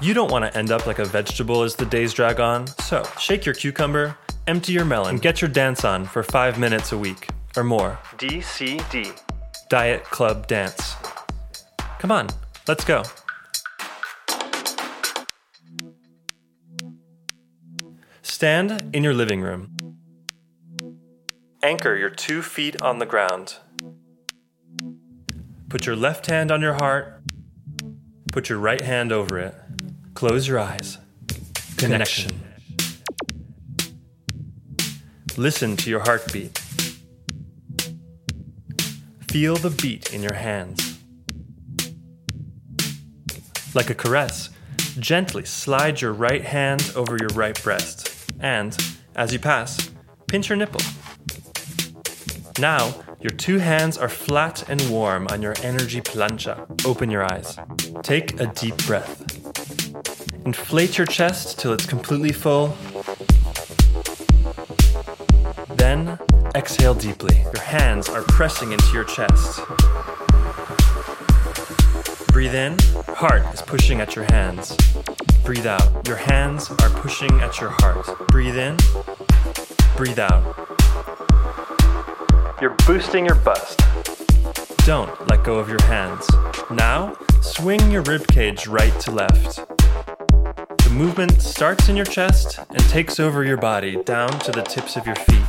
You don't want to end up like a vegetable as the days drag on, so shake your cucumber, empty your melon, and get your dance on for five minutes a week or more. DCD Diet Club Dance. Come on, let's go. Stand in your living room. Anchor your two feet on the ground. Put your left hand on your heart. Put your right hand over it. Close your eyes. Connection. Listen to your heartbeat. Feel the beat in your hands. Like a caress, gently slide your right hand over your right breast, and, as you pass, pinch your nipple. Now, your two hands are flat and warm on your energy plancha. Open your eyes. Take a deep breath. Inflate your chest till it's completely full. Then, exhale deeply. Your hands are pressing into your chest. Breathe in, heart is pushing at your hands. Breathe out, your hands are pushing at your heart. Breathe in, breathe out. You're boosting your bust. Don't let go of your hands. Now, swing your ribcage right to left. Movement starts in your chest and takes over your body down to the tips of your feet.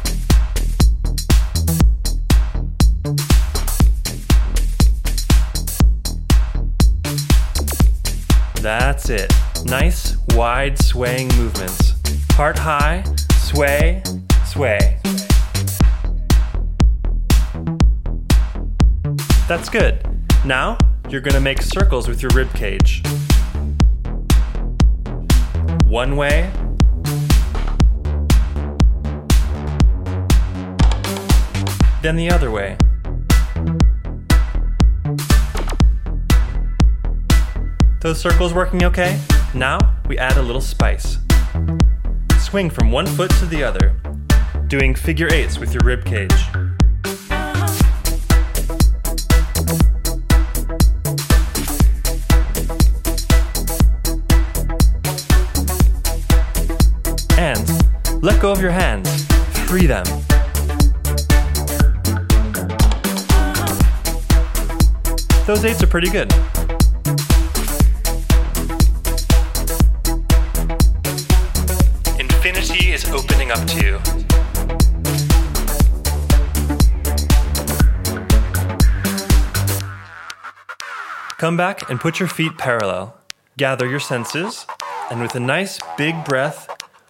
That's it. Nice, wide swaying movements. Heart high, sway, sway. That's good. Now, you're gonna make circles with your rib cage. One way. Then the other way. Those circles working okay? Now we add a little spice. Swing from one foot to the other, doing figure eights with your rib cage. Let go of your hands, free them. Those eights are pretty good. Infinity is opening up to you. Come back and put your feet parallel. Gather your senses, and with a nice big breath,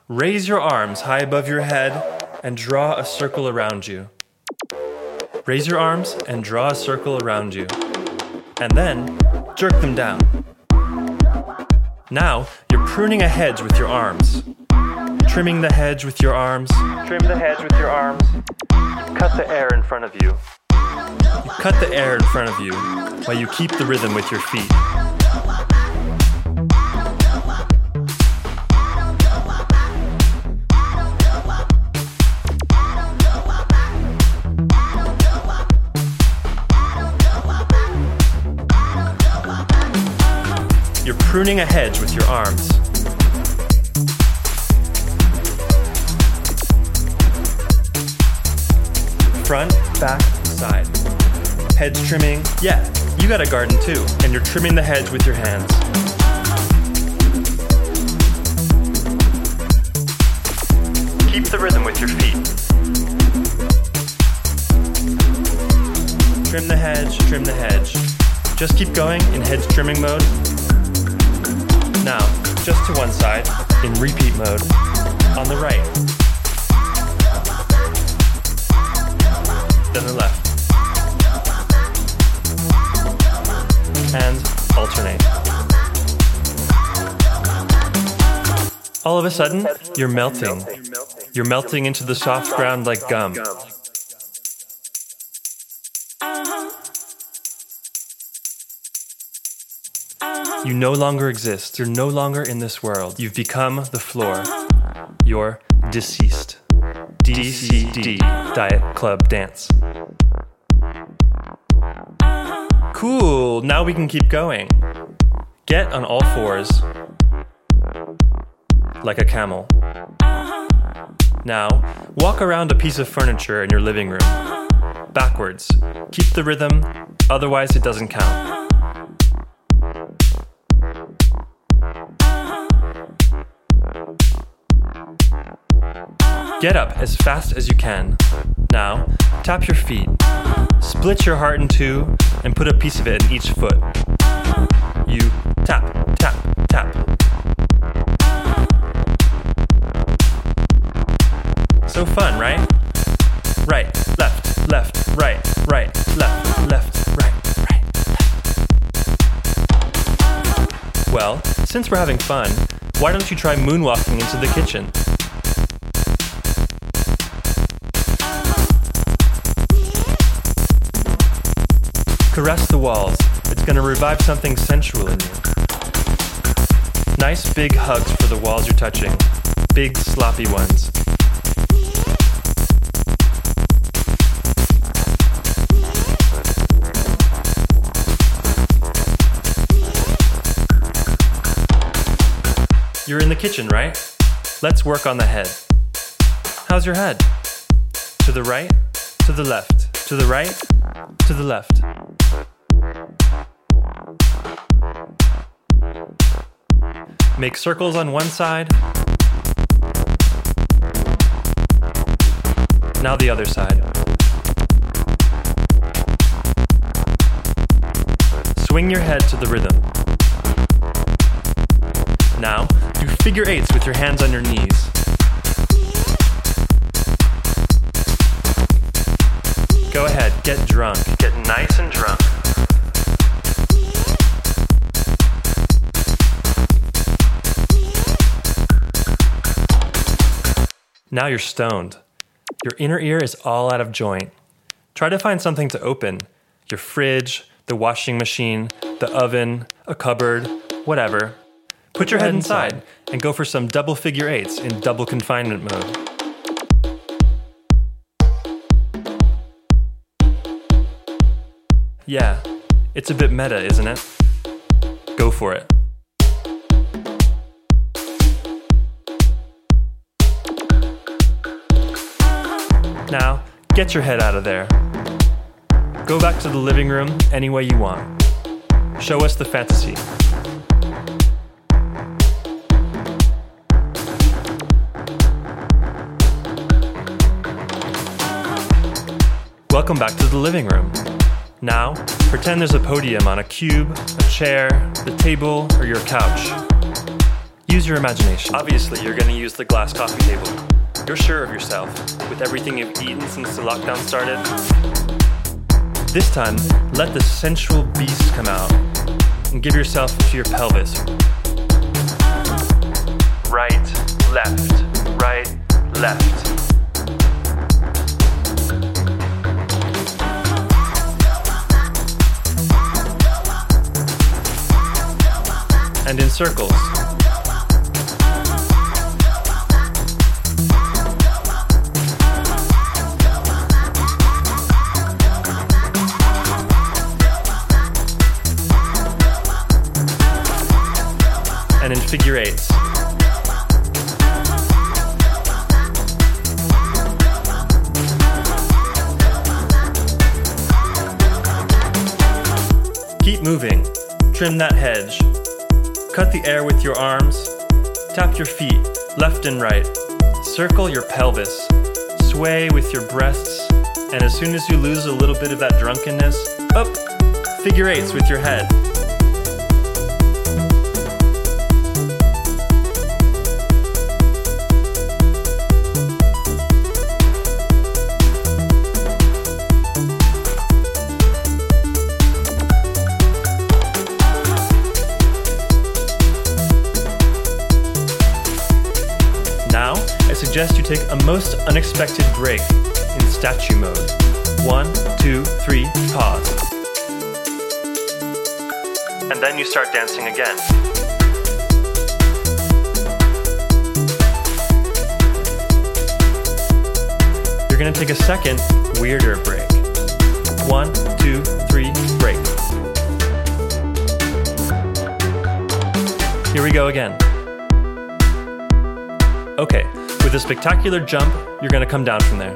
raise your arms high above your head and draw a circle around you. Raise your arms and draw a circle around you. And then jerk them down. Now you're pruning a hedge with your arms. Trimming the hedge with your arms. Trim the hedge with your arms. Cut the air in front of you. You cut the air in front of you while you keep the rhythm with your feet. You're pruning a hedge with your arms. Front, back, side. Hedge trimming. Yeah, you got a garden too, and you're trimming the hedge with your hands. Keep the rhythm with your feet. Trim the hedge, trim the hedge. Just keep going in hedge trimming mode. Now, just to one side, in repeat mode, on the right. Then the left. And alternate. All of a sudden, you're melting. You're melting into the soft ground like gum. You no longer exist. You're no longer in this world. You've become the floor. You're deceased. DCD Diet Club Dance. Cool. Now we can keep going. Get on all fours, like a camel. Now, walk around a piece of furniture in your living room, backwards. Keep the rhythm, otherwise, it doesn't count. Get up as fast as you can. Now, tap your feet. Split your heart in two and put a piece of it in each foot. You tap, tap, tap. So fun, right? Right, left, left, right, right, left, left, right, right. Well, since we're having fun, why don't you try moonwalking into the kitchen? Caress the walls. It's going to revive something sensual in you. Nice big hugs for the walls you're touching. Big sloppy ones. You're in the kitchen, right? Let's work on the head. How's your head? To the right, to the left, to the right, to the left. Make circles on one side. Now the other side. Swing your head to the rhythm. Now, do figure eights with your hands on your knees. Go ahead, get drunk. Get nice and drunk. Now you're stoned. Your inner ear is all out of joint. Try to find something to open your fridge, the washing machine, the oven, a cupboard, whatever. Put your head inside and go for some double figure eights in double confinement mode. Yeah, it's a bit meta, isn't it? Go for it. Now, get your head out of there. Go back to the living room any way you want. Show us the fantasy. Welcome back to the living room. Now, pretend there's a podium on a cube, a chair, the table, or your couch. Use your imagination. Obviously, you're going to use the glass coffee table. You're sure of yourself, with everything you've eaten since the lockdown started. This time, let the sensual beast come out and give yourself to your pelvis. Right, left, right, left. And in circles. and in figure eights. Keep moving. Trim that hedge. Cut the air with your arms. Tap your feet, left and right. Circle your pelvis. Sway with your breasts. And as soon as you lose a little bit of that drunkenness, up, figure eights with your head. Take a most unexpected break in statue mode. One, two, three, pause. And then you start dancing again. You're gonna take a second, weirder break. One, two, three, break. Here we go again. Okay, with a spectacular jump, you're gonna come down from there.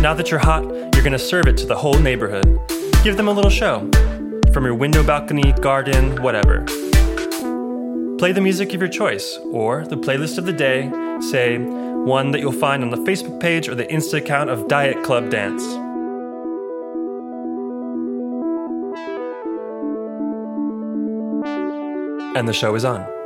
Now that you're hot, you're gonna serve it to the whole neighborhood. Give them a little show. From your window balcony, garden, whatever. Play the music of your choice, or the playlist of the day, say, one that you'll find on the Facebook page or the Insta account of Diet Club Dance. And the show is on.